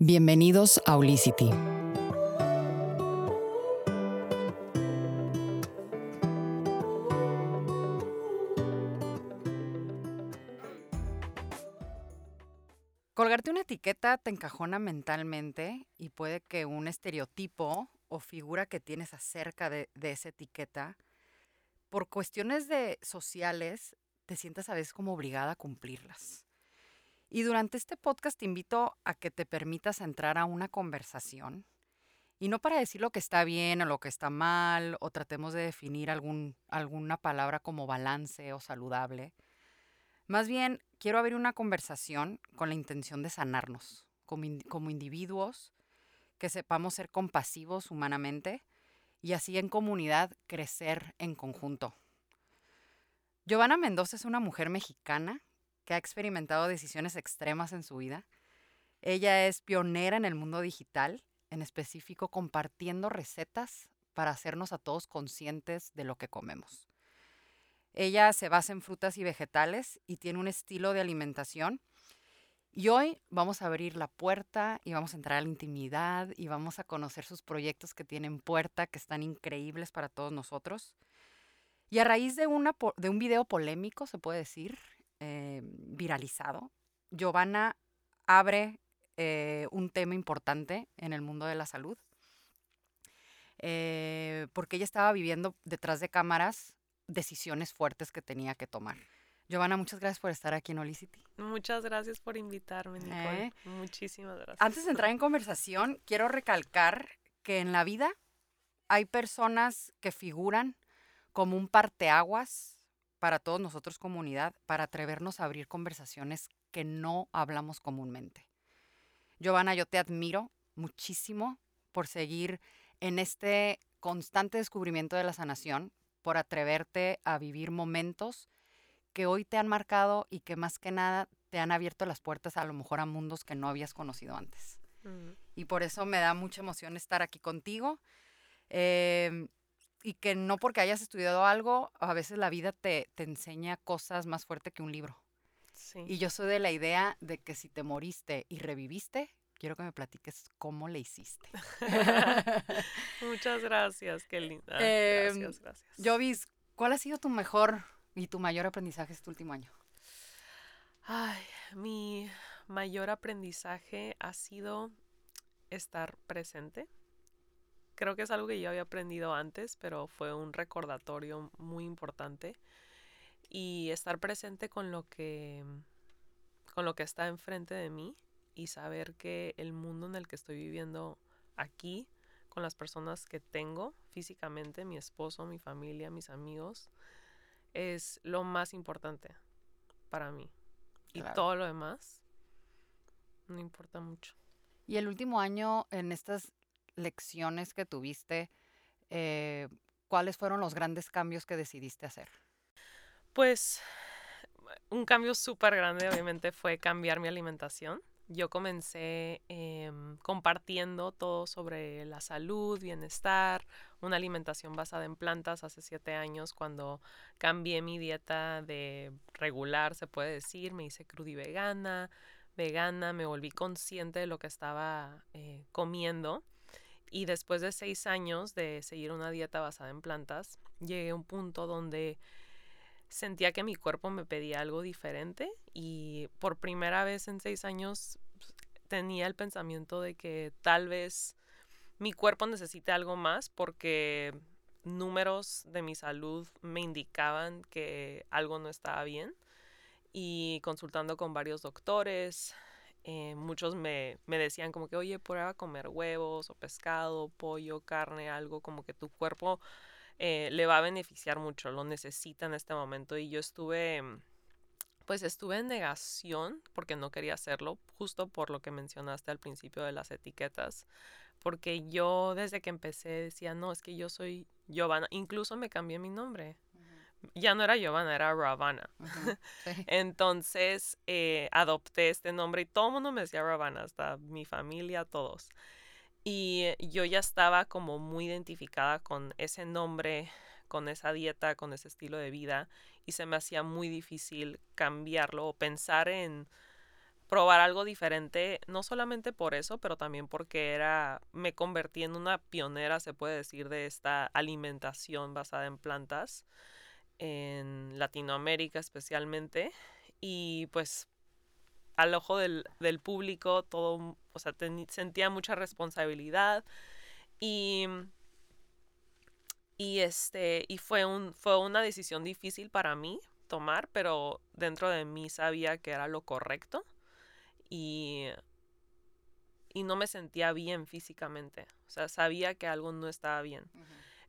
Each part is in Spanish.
Bienvenidos a Olicity. Colgarte una etiqueta te encajona mentalmente y puede que un estereotipo o figura que tienes acerca de, de esa etiqueta, por cuestiones de sociales, te sientas a veces como obligada a cumplirlas. Y durante este podcast te invito a que te permitas entrar a una conversación y no para decir lo que está bien o lo que está mal o tratemos de definir alguna palabra como balance o saludable. Más bien, quiero abrir una conversación con la intención de sanarnos como, como individuos, que sepamos ser compasivos humanamente y así en comunidad crecer en conjunto. Giovanna Mendoza es una mujer mexicana que ha experimentado decisiones extremas en su vida. Ella es pionera en el mundo digital, en específico compartiendo recetas para hacernos a todos conscientes de lo que comemos. Ella se basa en frutas y vegetales y tiene un estilo de alimentación. Y hoy vamos a abrir la puerta y vamos a entrar a la intimidad y vamos a conocer sus proyectos que tienen puerta, que están increíbles para todos nosotros. Y a raíz de, una, de un video polémico, se puede decir, eh, viralizado, Giovanna abre eh, un tema importante en el mundo de la salud, eh, porque ella estaba viviendo detrás de cámaras decisiones fuertes que tenía que tomar. Giovanna, muchas gracias por estar aquí en Olicity. Muchas gracias por invitarme, Nicole. Muchísimas gracias. Antes de entrar en conversación, quiero recalcar que en la vida hay personas que figuran como un parteaguas para todos nosotros comunidad, para atrevernos a abrir conversaciones que no hablamos comúnmente. Giovanna, yo te admiro muchísimo por seguir en este constante descubrimiento de la sanación, por atreverte a vivir momentos que hoy te han marcado y que más que nada te han abierto las puertas a lo mejor a mundos que no habías conocido antes. Y por eso me da mucha emoción estar aquí contigo. Eh, y que no porque hayas estudiado algo, a veces la vida te, te enseña cosas más fuertes que un libro. Sí. Y yo soy de la idea de que si te moriste y reviviste, quiero que me platiques cómo le hiciste. Muchas gracias, qué linda. Em, gracias, gracias. Jovis, ¿cuál ha sido tu mejor y tu mayor aprendizaje este último año? Ay, mi mayor aprendizaje ha sido estar presente creo que es algo que yo había aprendido antes, pero fue un recordatorio muy importante. Y estar presente con lo que, con lo que está enfrente de mí y saber que el mundo en el que estoy viviendo aquí, con las personas que tengo físicamente, mi esposo, mi familia, mis amigos, es lo más importante para mí. Y todo lo demás no importa mucho. Y el último año en estas lecciones que tuviste, eh, ¿cuáles fueron los grandes cambios que decidiste hacer? Pues un cambio súper grande obviamente fue cambiar mi alimentación. Yo comencé em, compartiendo todo sobre la salud, bienestar, una alimentación basada en plantas hace siete años cuando cambié mi dieta de regular, se puede decir, me hice crudi vegana, vegana, me volví consciente de lo que estaba eh, comiendo y después de seis años de seguir una dieta basada en plantas, llegué a un punto donde sentía que mi cuerpo me pedía algo diferente y por primera vez en seis años pues, tenía el pensamiento de que tal vez mi cuerpo necesite algo más porque números de mi salud me indicaban que algo no estaba bien y consultando con varios doctores, eh, muchos me, me, decían como que, oye, prueba a comer huevos o pescado, pollo, carne, algo como que tu cuerpo eh, le va a beneficiar mucho, lo necesita en este momento. Y yo estuve, pues estuve en negación porque no quería hacerlo, justo por lo que mencionaste al principio de las etiquetas. Porque yo desde que empecé decía, no, es que yo soy Giovanna, incluso me cambié mi nombre ya no era Giovanna, era Ravana. Entonces eh, adopté este nombre y todo el mundo me decía Ravana, hasta mi familia, todos. Y yo ya estaba como muy identificada con ese nombre, con esa dieta, con ese estilo de vida y se me hacía muy difícil cambiarlo o pensar en probar algo diferente, no solamente por eso, pero también porque era, me convertí en una pionera, se puede decir, de esta alimentación basada en plantas en Latinoamérica especialmente. Y pues al ojo del, del público todo, o sea, sentía mucha responsabilidad y, y este, y fue, un, fue una decisión difícil para mí tomar, pero dentro de mí sabía que era lo correcto y, y no me sentía bien físicamente, o sea, sabía que algo no estaba bien.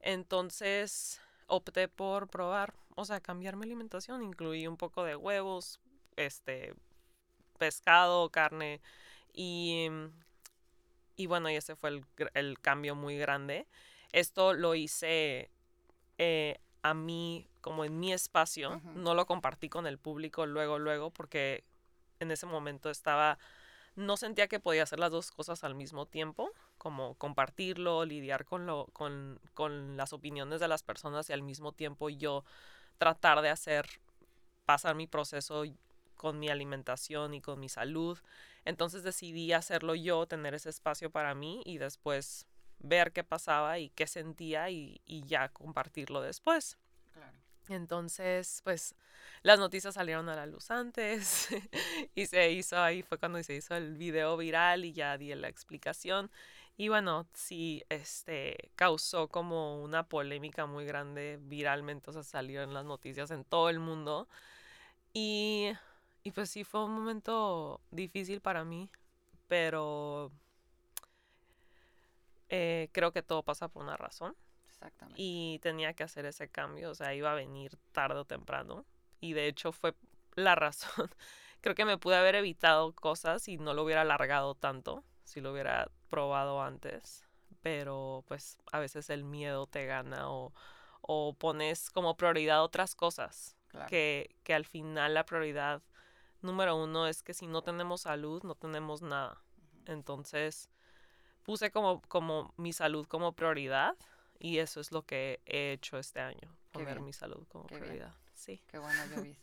Entonces opté por probar, o sea, cambiar mi alimentación, incluí un poco de huevos, este, pescado, carne y, y bueno, y ese fue el, cambio muy grande. Esto lo hice eh, a mí, como en mi espacio, no lo compartí con el público luego, luego, porque en ese momento estaba, no sentía que podía hacer las dos cosas al mismo tiempo, como compartirlo, lidiar con, lo, con, con las opiniones de las personas y al mismo tiempo yo tratar de hacer pasar mi proceso con mi alimentación y con mi salud. Entonces decidí hacerlo yo, tener ese espacio para mí y después ver qué pasaba y qué sentía y, ya compartirlo después. Entonces, pues las noticias salieron a la luz antes y se hizo ahí, fue cuando se hizo el video viral y ya di la explicación. Y bueno, sí, este causó como una polémica muy grande viralmente, o sea, salió en las noticias en todo el mundo. Y y pues sí, fue un momento difícil para mí, pero eh, creo que todo pasa por una razón. Exactamente. Y tenía que hacer ese cambio, o sea, iba a venir tarde o temprano. Y de hecho fue la razón. creo que me pude haber evitado cosas y no lo hubiera alargado tanto si lo hubiera probado antes. Pero pues a veces el miedo te gana o, o pones como prioridad otras cosas. Que, que al final la prioridad número uno es que si no tenemos salud, no tenemos nada. Entonces, puse como, como mi salud como prioridad y eso es lo que he hecho este año, poner mi salud como prioridad. Sí. Qué bueno, Jovis.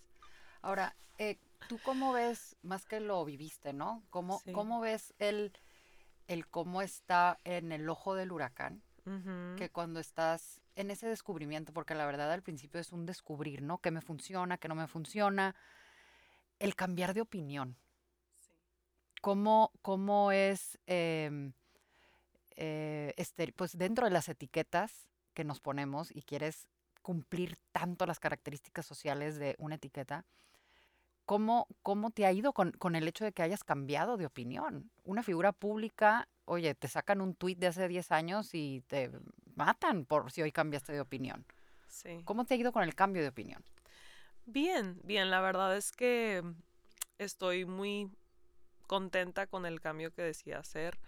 Ahora, eh, ¿tú cómo ves, más que lo viviste, ¿no? ¿Cómo, cómo ves el, el cómo está en el ojo del huracán? Que cuando estás en ese descubrimiento, porque la verdad al principio es un descubrir, ¿no? ¿Qué me funciona, qué no me funciona? el cambiar de opinión. ¿Cómo, ¿Cómo, es, em, eh, este, pues dentro de las etiquetas que nos ponemos y quieres cumplir tanto las características sociales de una etiqueta, ¿cómo, cómo te ha ido con, con, el hecho de que hayas cambiado de opinión? Una figura pública, oye, te sacan un tuit de hace 10 años y te matan por si hoy cambiaste de opinión. Sí. ¿Cómo te ha ido con el cambio de opinión? Bien, bien, la verdad es que estoy muy contenta con el cambio que decía hacer.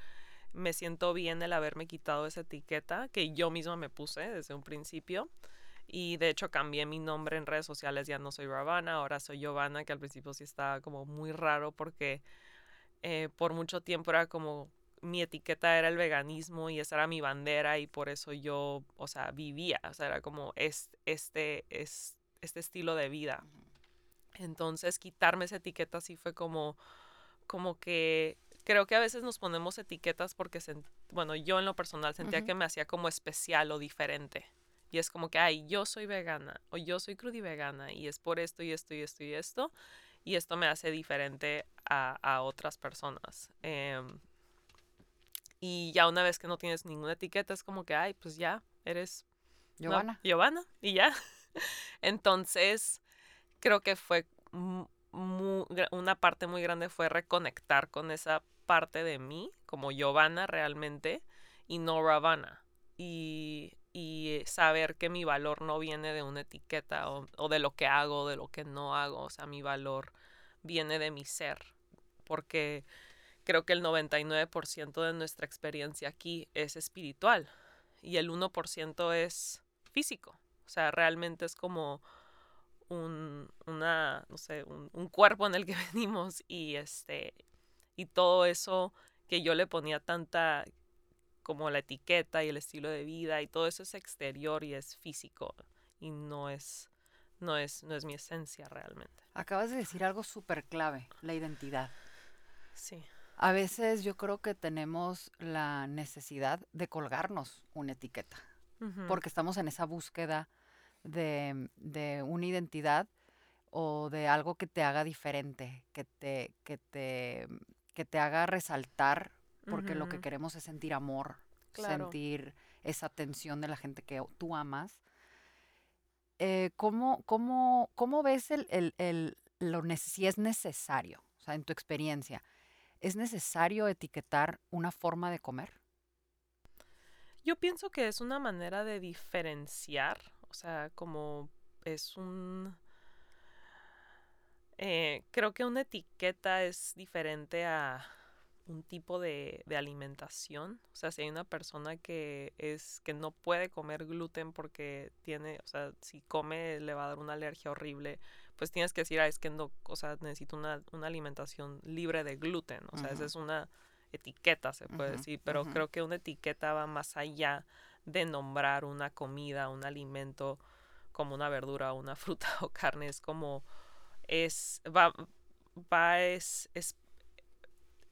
Me siento bien el haberme quitado esa etiqueta que yo misma me puse desde un principio. Y de hecho cambié mi nombre en redes sociales, ya no soy Ravana, ahora soy Giovanna, que al principio sí estaba como muy raro porque eh, por mucho tiempo era como mi etiqueta era el veganismo y esa era mi bandera y por eso yo, o sea, vivía, o sea, era como es, este es este estilo de vida. Entonces quitarme esa etiqueta sí fue como, como que creo que a veces nos ponemos etiquetas porque, bueno, yo en lo personal sentía que me hacía como especial o diferente. Y es como que, ay, yo soy vegana o yo soy vegana y es por esto y esto y esto y esto. Y esto me hace diferente a, otras personas. Em, y ya una vez que no tienes ninguna etiqueta es como que, ay, pues ya, eres Giovanna. Giovanna y ya. Entonces, creo que fue una parte muy grande fue reconectar con esa parte de mí, como Giovanna realmente, y no Ravana. Y, y saber que mi valor no viene de una etiqueta o, de lo que hago, de lo que no hago. O sea, mi valor viene de mi ser. Porque creo que el 99% de nuestra experiencia aquí es espiritual y el 1% es físico. O sea, realmente es como un, una, no sé, un, un, cuerpo en el que venimos y este, y todo eso que yo le ponía tanta como la etiqueta y el estilo de vida y todo eso es exterior y es físico y no es, no es, no es mi esencia realmente. Acabas de decir algo súper clave, la identidad. Sí. A veces yo creo que tenemos la necesidad de colgarnos una etiqueta, porque estamos en esa búsqueda de, de una identidad o de algo que te haga diferente, que te, que te, que te haga resaltar, porque lo que queremos es sentir amor, Claro. sentir esa atención de la gente que tú amas. Eh, ¿cómo, cómo, cómo ves el, el, el- lo si es necesario? O sea, en tu experiencia, ¿es necesario etiquetar una forma de comer? Yo pienso que es una manera de diferenciar, o sea, como es un... eh, creo que una etiqueta es diferente a un tipo de, de alimentación. O sea, si hay una persona que es que no puede comer gluten porque tiene, o sea, si come le va a dar una alergia horrible, pues tienes que decir, ah, es que no, o sea, necesito una, una alimentación libre de gluten. O sea, esa es una etiqueta, se puede decir, pero creo que una etiqueta va más allá de nombrar una comida, un alimento como una verdura, una fruta o carne. Es como, es, va, va, es, es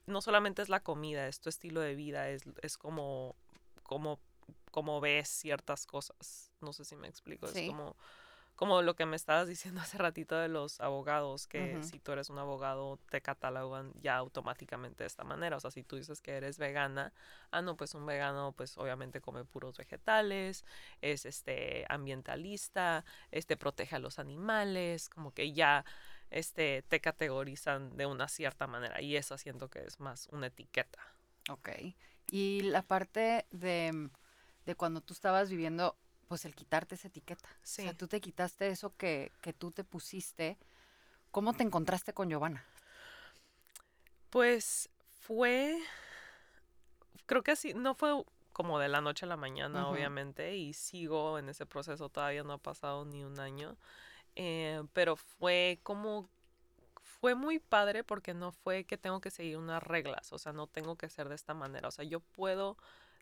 no solamente es la comida, es tu estilo de vida, es, es como, como, como ves ciertas cosas. No sé si me explico. Es como, como lo que me estabas diciendo hace ratito de los abogados, que si tú eres un abogado te catalogan ya automáticamente de esta manera. O sea, si tú dices que eres vegana, ah, no, pues un vegano pues obviamente come puros vegetales, es este ambientalista, este protege a los animales, como que ya este te categorizan de una cierta manera y eso siento que es más una etiqueta. Ok. Y la parte de, de cuando tú estabas viviendo, pues el quitarte esa etiqueta. O sea, Sí. tú te quitaste eso que, que tú te pusiste. ¿Cómo te encontraste con Giovanna? Pues fue, creo que sí, no fue como de la noche a la mañana, obviamente, y sigo en ese proceso, todavía no ha pasado ni un año, eh, pero fue como, fue muy padre porque no fue que tengo que seguir unas reglas, o sea, no tengo que ser de esta manera, o sea, yo puedo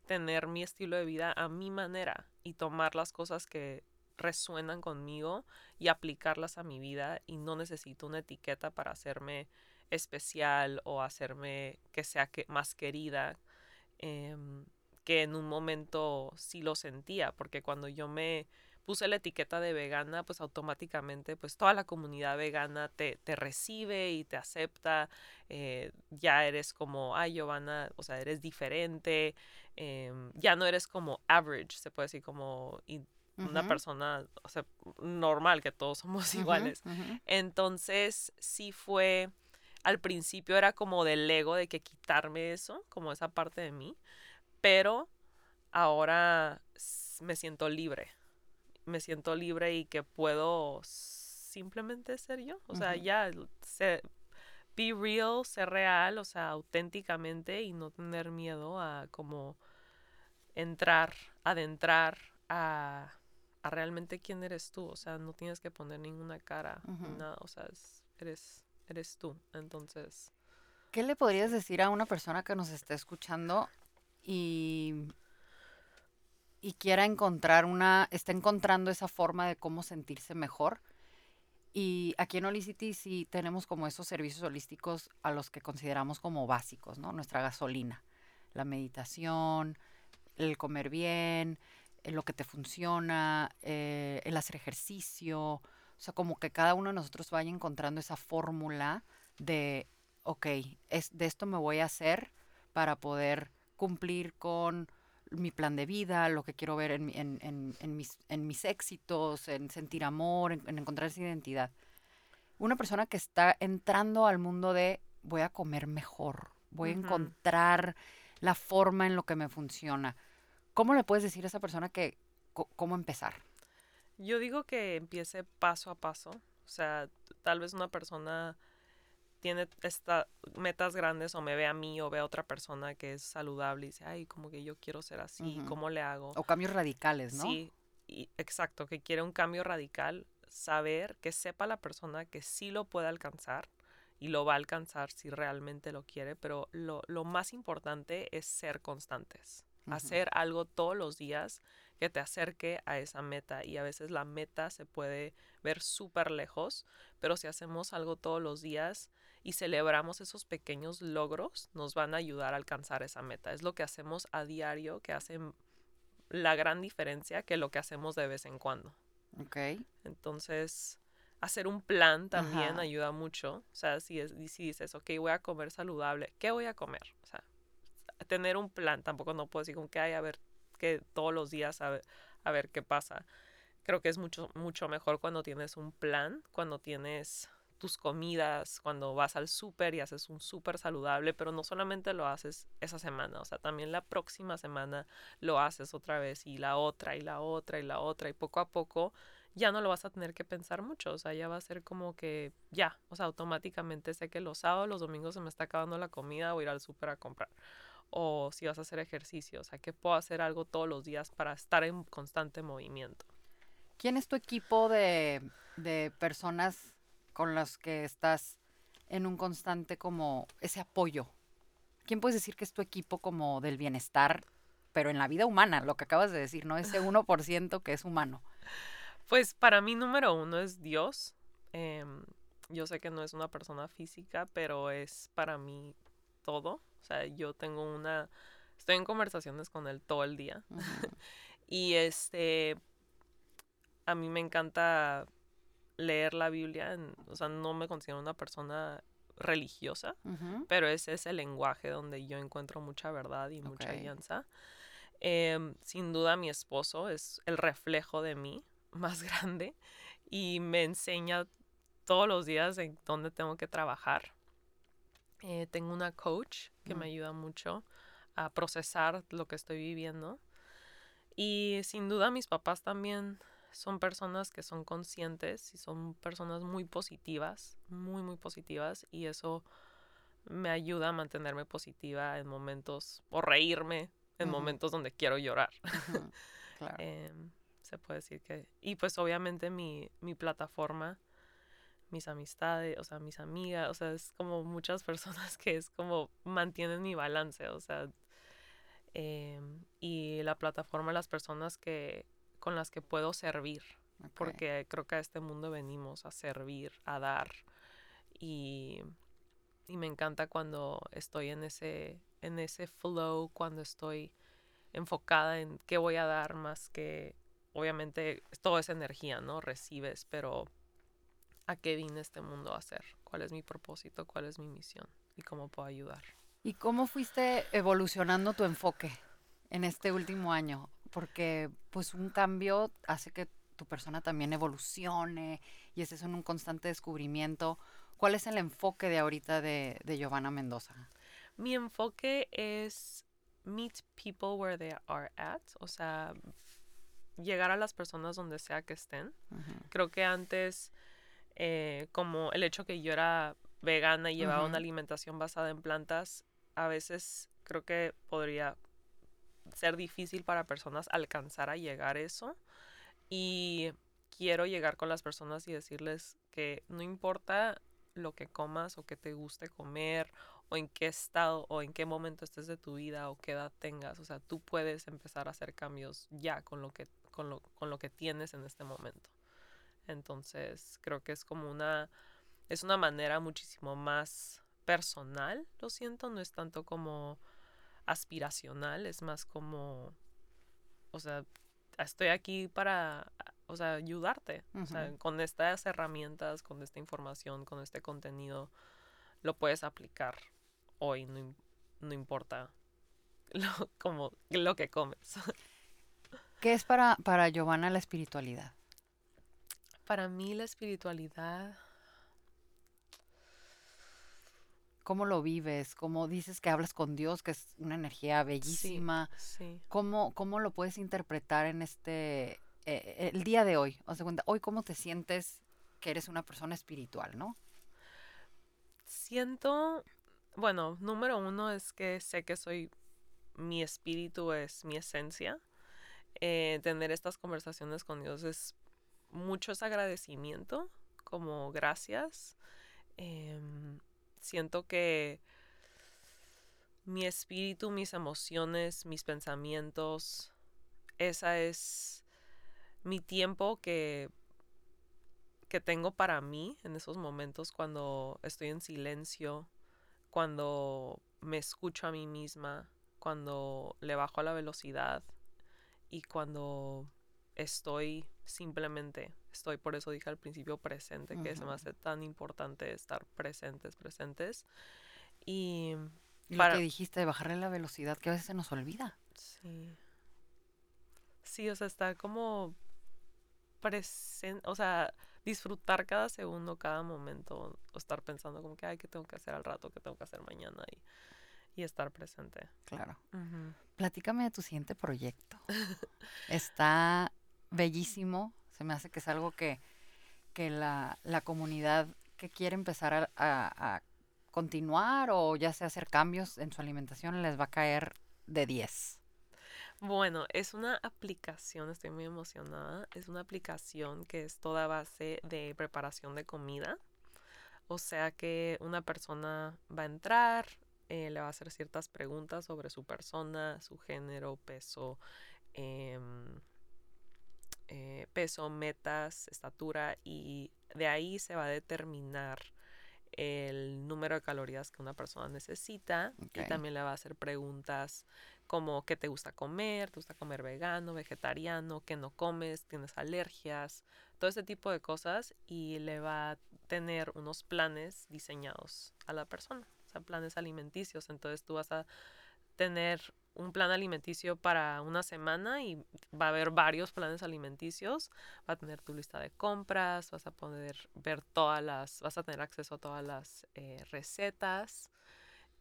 tener mi estilo de vida a mi manera y tomar las cosas que resuenan conmigo y aplicarlas a mi vida y no necesito una etiqueta para hacerme especial o hacerme que sea que más querida em, que en un momento sí lo sentía porque cuando yo me puse la etiqueta de vegana pues automáticamente pues toda la comunidad vegana te, te recibe y te acepta eh, ya eres como ay Giovanna o sea eres diferente em, ya no eres como average se puede decir como y una persona o sea, normal que todos somos iguales. entonces sí fue, al principio era como del ego de que quitarme eso, como esa parte de mí, pero ahora me siento libre, me siento libre y que puedo simplemente ser yo, o sea, Ujú. ya, be real, ser real, o sea, auténticamente y no tener miedo a como entrar, adentrar a, a realmente quién eres tú, o sea, no tienes que poner ninguna cara, nada, o sea, es- eres, eres tú, entonces, ¿Qué le podrías decir a una persona que nos esté escuchando y, y quiera encontrar una, está encontrando esa forma de cómo sentirse mejor? Y aquí en Holicity sí tenemos como esos servicios holísticos a los que consideramos como básicos, ¿no? Nuestra gasolina, la meditación, el comer bien, eh, lo que te funciona, eh, el hacer ejercicio, o sea, como que cada uno de nosotros vaya encontrando esa fórmula de, ok, es, de esto me voy a hacer para poder cumplir con mi plan de vida, lo que quiero ver en, en, en- en mis, en mis éxitos, en sentir amor, en, en encontrar esa identidad. Una persona que está entrando al mundo de voy a comer mejor, voy a encontrar la forma en lo que me funciona. ¿Cómo le puedes decir a esa persona que cómo empezar? yo digo que empiece paso a paso, o sea, tal vez una persona tiene estas metas grandes o me ve a mí o ve a otra persona que es saludable y dice, ay, como que yo quiero ser así, Ujú. ¿cómo le hago? O cambios radicales, ¿no? Sí, y, exacto, que quiere un cambio radical, saber que sepa la persona que sí lo puede alcanzar y lo va a alcanzar si realmente lo quiere, pero lo, lo más importante es ser constantes, Ujú. hacer algo todos los días que te acerque a esa meta y a veces la meta se puede ver súper lejos, pero si hacemos algo todos los días y celebramos esos pequeños logros, nos van a ayudar a alcanzar esa meta. Es lo que hacemos a diario que hace la gran diferencia que lo que hacemos de vez en cuando. Ok. Entonces, hacer un plan también ayuda mucho. O sea, si, es, si dices, ok, voy a comer saludable, ¿qué voy a comer? O sea, tener un plan, tampoco no puedo decir con que hay a ver que todos los días a ver, a ver qué pasa. Creo que es mucho, mucho mejor cuando tienes un plan, cuando tienes tus comidas, cuando vas al súper y haces un súper saludable, pero no solamente lo haces esa semana, o sea, también la próxima semana lo haces otra vez y la otra y la otra y la otra y poco a poco ya no lo vas a tener que pensar mucho, o sea, ya va a ser como que ya, o sea, automáticamente sé que los sábados, los domingos se me está acabando la comida, o ir al súper a comprar. O si vas a hacer ejercicio, o sea, que puedo hacer algo todos los días para estar en constante movimiento. ¿Quién es tu equipo de, de personas con las que estás en un constante como ese apoyo? ¿Quién puedes decir que es tu equipo como del bienestar, pero en la vida humana, lo que acabas de decir, ¿no? Ese 1% que es humano. Pues para mí número uno es Dios. Em, yo sé que no es una persona física, pero es para mí todo. O sea, yo tengo una... Estoy en conversaciones con él todo el día. y este... A mí me encanta leer la Biblia. o sea, no me considero una persona religiosa, pero ese es el lenguaje donde yo encuentro mucha verdad y mucha alianza. Em, sin duda mi esposo es el reflejo de mí más grande y me enseña todos los días en dónde tengo que trabajar. Eh, tengo una coach que me mm. ayuda mucho a procesar lo que estoy viviendo. Y sin duda mis papás también son personas que son conscientes y son personas muy positivas, muy, muy positivas. Y eso me ayuda a mantenerme positiva en momentos, o reírme en momentos donde quiero llorar. claro. Em, se puede decir que... Y pues obviamente mi, mi plataforma, mis amistades, o sea, mis amigas, o sea, es como muchas personas que es como mantienen mi balance, o sea, em, y la plataforma, las personas que con las que puedo servir, porque creo que a este mundo venimos a servir, a dar, y, y me encanta cuando estoy en ese, en ese flow, cuando estoy enfocada en qué voy a dar más que obviamente todo es energía, ¿no? Recibes, pero ¿a qué vine este mundo a hacer? ¿Cuál es mi propósito? ¿Cuál es mi misión? ¿Y cómo puedo ayudar? ¿Y cómo fuiste evolucionando tu enfoque en este último año? Porque pues un cambio hace que tu persona también evolucione y en un constante descubrimiento. ¿Cuál es el enfoque de ahorita de, de Giovanna Mendoza? Mi enfoque es meet people where they are at, o sea, llegar a las personas donde sea que estén. Creo que antes, eh, como el hecho que yo era vegana y llevaba una alimentación basada en plantas, a veces creo que podría ser difícil para personas alcanzar a llegar a eso. Y quiero llegar con las personas y decirles que no importa lo que comas o que te guste comer o en qué estado o en qué momento estés de tu vida o qué edad tengas, o sea, tú puedes empezar a hacer cambios ya con lo que con lo, con lo que tienes en este momento. Entonces, creo que es como una, es una manera muchísimo más personal, lo siento, no es tanto como aspiracional, es más como, o sea, estoy aquí para, o sea, ayudarte, o sea, con estas herramientas, con esta información, con este contenido, lo puedes aplicar hoy, no, no importa lo, como lo que comes. ¿Qué es para, para Giovanna la espiritualidad? Para mí la espiritualidad... ¿Cómo lo vives? ¿Cómo dices que hablas con Dios, que es una energía bellísima? Sí, ¿Cómo, ¿Cómo, lo puedes interpretar en este, eh, el día de hoy? O sea, hoy cómo te sientes que eres una persona espiritual, ¿no? Siento, bueno, número uno es que sé que soy, mi espíritu es mi esencia. Eh, tener estas conversaciones con Dios es mucho agradecimiento, como gracias. Em, siento que mi espíritu, mis emociones, mis pensamientos, esa es mi tiempo que que tengo para mí en esos momentos cuando estoy en silencio, cuando me escucho a mí misma, cuando le bajo la velocidad y cuando estoy simplemente, estoy por eso dije al principio presente, que se me hace tan importante estar presentes, presentes. Y, lo que dijiste de bajarle la velocidad, que a veces se nos olvida. Sí. Sí, o sea, estar como presente, o sea, disfrutar cada segundo, cada momento, o estar pensando como que, ay, ¿qué tengo que hacer al rato? ¿Qué tengo que hacer mañana? Y, y estar presente. Claro. Platícame de tu siguiente proyecto. Está bellísimo. Se me hace que es algo que, que la, la comunidad que quiere empezar a, a, continuar o ya sea hacer cambios en su alimentación les va a caer de 10. Bueno, es una aplicación, estoy muy emocionada. Es una aplicación que es toda base de preparación de comida. O sea que una persona va a entrar, eh, le va a hacer ciertas preguntas sobre su persona, su género, peso, em, eh, peso, metas, estatura y de ahí se va a determinar el número de calorías que una persona necesita y también le va a hacer preguntas como qué te gusta comer, te gusta comer vegano, vegetariano, qué no comes, tienes alergias, todo ese tipo de cosas y le va a tener unos planes diseñados a la persona, o sea, planes alimenticios. Entonces tú vas a tener un plan alimenticio para una semana y va a haber varios planes alimenticios. Va a tener tu lista de compras, vas a poder ver todas las, vas a tener acceso a todas las eh, recetas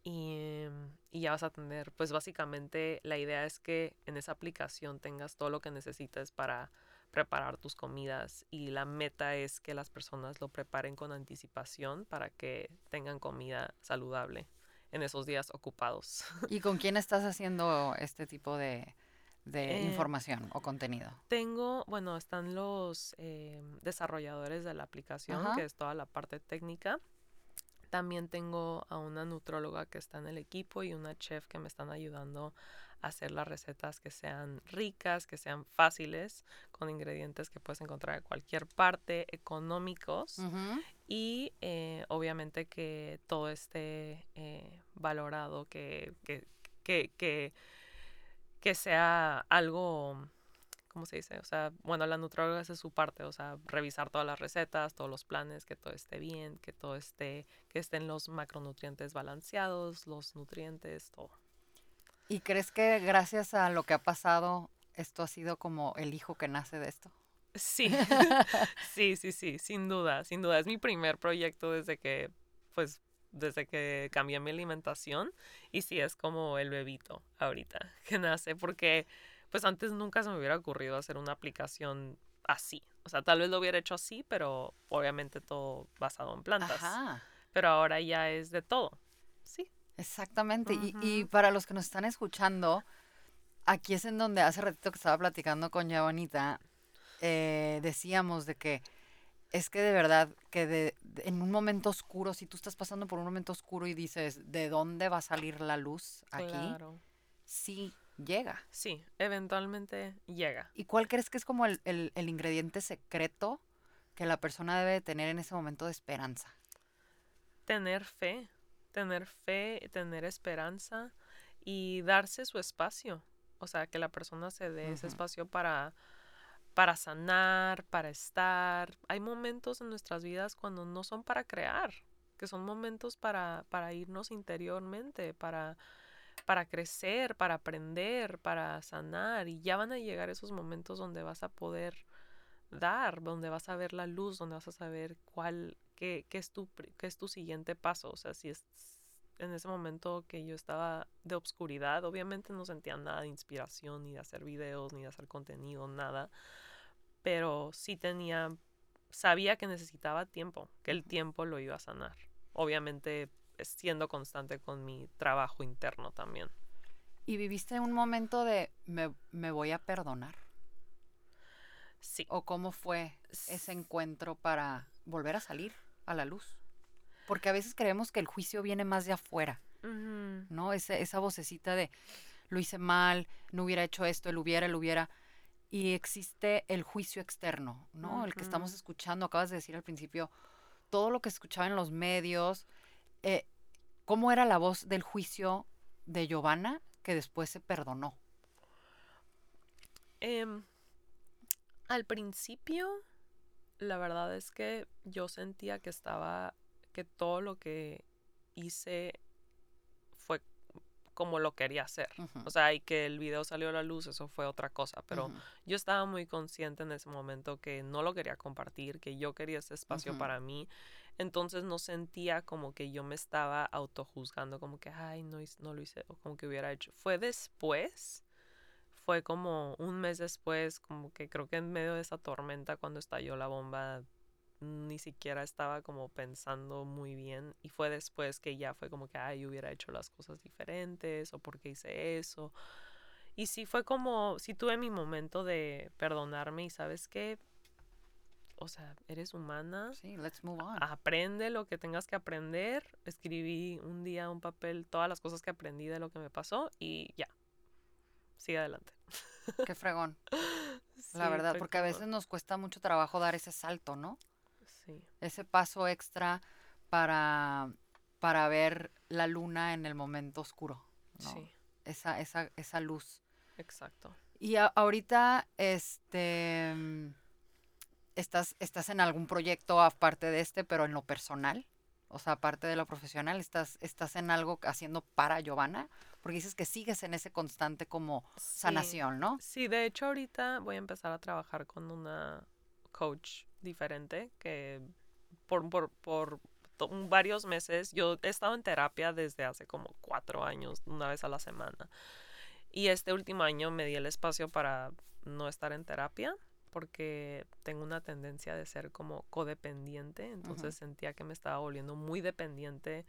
y, y, ya vas a tener, pues básicamente la idea es que en esa aplicación tengas todo lo que necesites para preparar tus comidas y la meta es que las personas lo preparen con anticipación para que tengan comida saludable en esos días ocupados. ¿Y con quién estás haciendo este tipo de, de eh, información o contenido? Tengo, bueno, están los eh, desarrolladores de la aplicación, que es toda la parte técnica. También tengo a una nutróloga que está en el equipo y una chef que me están ayudando a hacer las recetas que sean ricas, que sean fáciles, con ingredientes que puedes encontrar en cualquier parte, económicos y eh, obviamente que todo esté eh, valorado, que, que, que, que, sea algo, ¿cómo se dice? O sea, bueno, la nutróloga hace su parte, o sea, revisar todas las recetas, todos los planes, que todo esté bien, que todo esté, que estén los macronutrientes balanceados, los nutrientes, todo. ¿Y crees que gracias a lo que ha pasado, esto ha sido como el hijo que nace de esto? Sí, sí, sí, sí, sin duda, sin duda. Es mi primer proyecto desde que, pues, desde que cambié mi alimentación y sí es como el bebito ahorita que nace, porque pues antes nunca se me hubiera ocurrido hacer una aplicación así. O sea, tal vez lo hubiera hecho así, pero obviamente todo basado en plantas. Pero ahora ya es de todo. Sí. Exactamente. y, y, para los que nos están escuchando, aquí es en donde hace ratito que estaba platicando con Yavanita, eh, decíamos de que es que de verdad que de, en un momento oscuro, si tú estás pasando por un momento oscuro y dices, ¿de dónde va a salir la luz aquí? Sí, llega. Sí, eventualmente llega. ¿Y cuál crees que es como el, el ingrediente secreto que la persona debe tener en ese momento de esperanza? Tener fe, tener fe, tener esperanza y darse su espacio. O sea, que la persona se dé ese espacio para para sanar, para estar. Hay momentos en nuestras vidas cuando no son para crear, que son momentos para, para irnos interiormente, para, para crecer, para aprender, para sanar. Y ya van a llegar esos momentos donde vas a poder dar, donde vas a ver la luz, donde vas a saber cuál, qué, qué, es, tu, qué es tu siguiente paso. O sea, si es en ese momento que yo estaba de obscuridad, obviamente no sentía nada de inspiración, ni de hacer videos, ni de hacer contenido, nada pero sí tenía, sabía que necesitaba tiempo, que el tiempo lo iba a sanar. Obviamente siendo constante con mi trabajo interno también. ¿Y viviste un momento de me, me voy a perdonar? Sí. ¿O cómo fue ese encuentro para volver a salir a la luz? Porque a veces creemos que el juicio viene más de afuera, ¿no? Esa vocecita de lo hice mal, no hubiera hecho esto, él hubiera, él hubiera y existe el juicio externo, ¿no? El que estamos escuchando, acabas de decir al principio, todo lo que escuchaba en los medios, eh, ¿cómo era la voz del juicio de Giovanna que después se perdonó? Em, al principio, la verdad es que yo sentía que estaba, que todo lo que hice fue como lo quería hacer. O sea, y que el video salió a la luz, eso fue otra cosa. Pero yo estaba muy consciente en ese momento que no lo quería compartir, que yo quería ese espacio para mí. Entonces no sentía como que yo me estaba autojuzgando, como que, ay, no, no lo hice, o como que hubiera hecho. Fue después fue como un mes después, como que creo que en medio de esa tormenta cuando estalló la bomba, ni siquiera estaba como pensando muy bien y fue después que ya fue como que, ay, hubiera hecho las cosas diferentes o porque hice eso. Y sí fue como, sí tuve mi momento de perdonarme y sabes qué, o sea, eres humana. Sí, let's move on. Aprende lo que tengas que aprender. Escribí un día un papel todas las cosas que aprendí de lo que me pasó y ya. Sigue adelante. Qué fregón. la verdad, porque a veces nos cuesta mucho trabajo dar ese salto, ¿no? Sí. Ese paso extra para, para ver la luna en el momento oscuro. ¿no? Sí. Esa, esa, esa luz. Exacto. Y ahorita, este, estás, estás en algún proyecto aparte de este, pero en lo personal. O sea, aparte de lo profesional, estás, estás en algo haciendo para Giovanna, porque dices que sigues en ese constante como sanación, ¿no? Sí, de hecho ahorita voy a empezar a trabajar con una coach diferente que por, por, por varios meses, yo he estado en terapia desde hace como cuatro años, una vez a la semana. Y este último año me di el espacio para no estar en terapia porque tengo una tendencia de ser como codependiente, entonces sentía que me estaba volviendo muy dependiente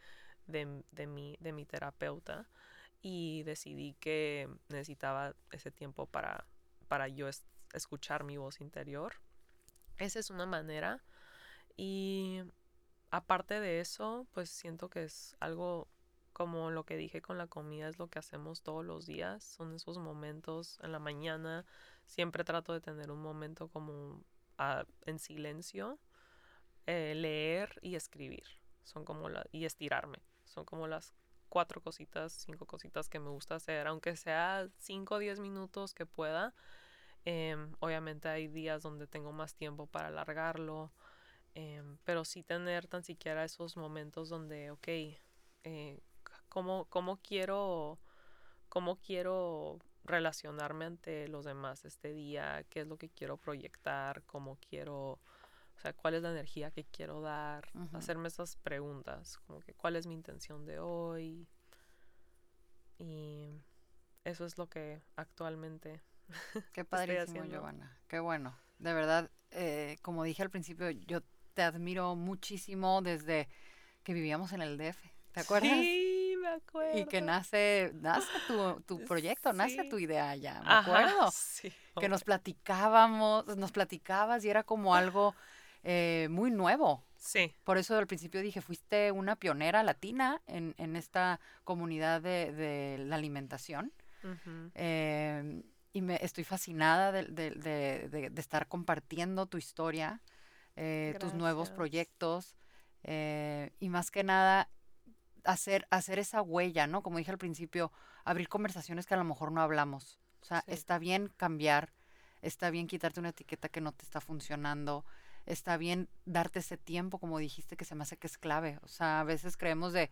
de, de, mi, de mi terapeuta y decidí que necesitaba ese tiempo para, para yo escuchar mi voz interior. Esa es una manera y aparte de eso, pues siento que es algo como lo que dije con la comida, es lo que hacemos todos los días, son esos momentos en la mañana Siempre trato de tener un momento como ah, en silencio, eh, leer y escribir. Son como y estirarme. Son como las cuatro cositas, cinco cositas que me gusta hacer, aunque sea cinco o diez minutos que pueda. Em, obviamente hay días donde tengo más tiempo para alargarlo, em, pero sí tener tan siquiera esos momentos donde, ok, eh, ¿cómo, cómo, quiero, cómo quiero relacionarme ante los demás este día, qué es lo que quiero proyectar, cómo quiero, o sea, cuál es la energía que quiero dar, hacerme esas preguntas, como que cuál es mi intención de hoy. Y eso es lo que actualmente... Qué padrísimo, Giovanna. Qué bueno. De verdad, eh, como dije al principio, yo te admiro muchísimo desde que vivíamos en el DF. ¿Te acuerdas? Sí y que nace, nace tu, proyecto, nace tu idea ya, me acuerdo. Que nos platicábamos, nos platicabas y era como algo eh, muy nuevo. Sí. Por eso al principio dije, fuiste una pionera latina en, en esta comunidad de, de la alimentación. Y me estoy fascinada de, de, de, de estar compartiendo tu historia, eh, tus nuevos proyectos. Eh, y más que nada, hacer, hacer esa huella, ¿no? Como dije al principio, abrir conversaciones que a lo mejor no hablamos. O sea, está bien cambiar, está bien quitarte una etiqueta que no te está funcionando, está bien darte ese tiempo, como dijiste, que se me hace que es clave. O sea, a veces creemos de,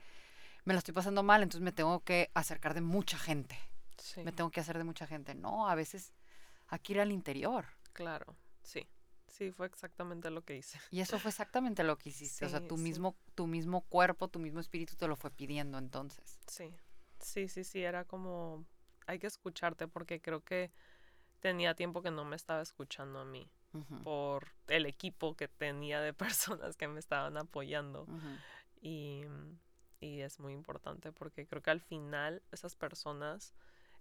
me lo estoy pasando mal, entonces me tengo que acercar de mucha gente. Me tengo que hacer de mucha gente. No, a veces hay que ir al interior. Claro, sí. Sí, fue exactamente lo que hice. Y eso fue exactamente lo que hiciste. o sea, tu mismo, tu mismo cuerpo, tu mismo espíritu te lo fue pidiendo entonces. Sí, sí, sí, sí, era como, hay que escucharte porque creo que tenía tiempo que no me estaba escuchando a mí por el equipo que tenía de personas que me estaban apoyando. y, y es muy importante porque creo que al final esas personas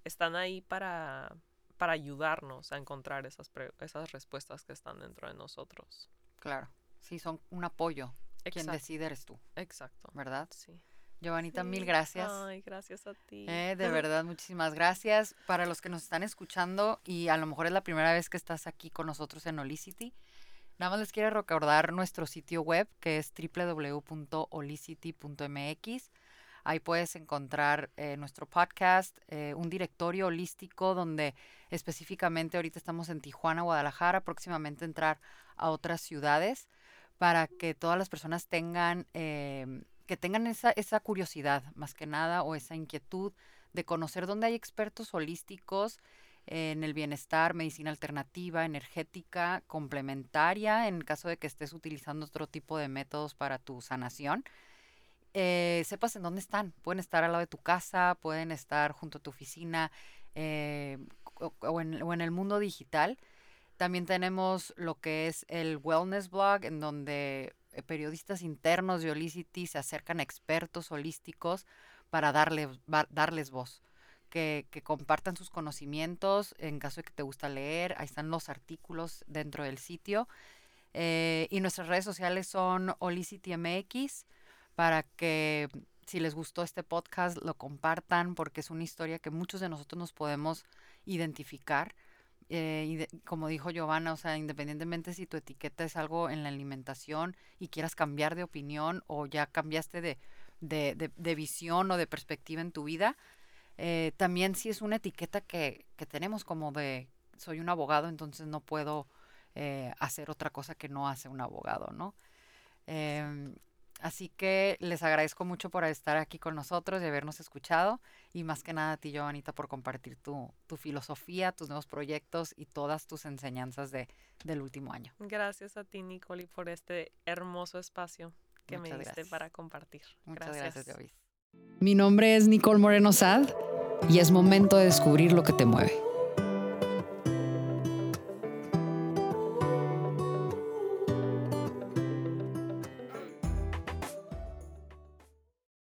están ahí para para ayudarnos a encontrar esas, esas respuestas que están dentro de nosotros. Claro, sí, son un apoyo. Quien decide eres tú. Exacto. ¿Verdad? Sí. Giovanita, mil gracias. Ay, gracias a ti. Eh, de verdad, muchísimas gracias. Para los que nos están escuchando y a lo mejor es la primera vez que estás aquí con nosotros en Olicity, nada más les quiero recordar nuestro sitio web que es www.olicity.mx. Ahí puedes encontrar eh, nuestro podcast, eh, un directorio holístico donde específicamente ahorita estamos en Tijuana, Guadalajara, próximamente entrar a otras ciudades para que todas las personas tengan, em, que tengan esa, esa curiosidad más que nada o esa inquietud de conocer dónde hay expertos holísticos en el bienestar, medicina alternativa, energética, complementaria, en caso de que estés utilizando otro tipo de métodos para tu sanación eh, sepas en dónde están. Pueden estar al lado de tu casa, pueden estar junto a tu oficina eh, o, en, el mundo digital. También tenemos lo que es el Wellness Blog, en donde eh, periodistas internos de Holicity se acercan a expertos holísticos para darle, darles voz. Que, compartan sus conocimientos en caso de que te gusta leer. Ahí están los artículos dentro del sitio. y nuestras redes sociales son HolicityMX para que si les gustó este podcast lo compartan porque es una historia que muchos de nosotros nos podemos identificar. Eh, y como dijo Giovanna, o sea, independientemente si tu etiqueta es algo en la alimentación y quieras cambiar de opinión o ya cambiaste de, de, de, visión o de perspectiva en tu vida, eh, también si es una etiqueta que, que, tenemos como de soy un abogado, entonces no puedo eh, hacer otra cosa que no hace un abogado, ¿no? Así que les agradezco mucho por estar aquí con nosotros y habernos escuchado. Y más que nada a ti, Joanita, por compartir tu, filosofía, tus nuevos proyectos y todas tus enseñanzas de, del último año. Gracias a ti, Nicole, por este hermoso espacio que me diste para compartir. Muchas gracias, gracias Mi nombre es Nicole Moreno Sad y es momento de descubrir lo que te mueve.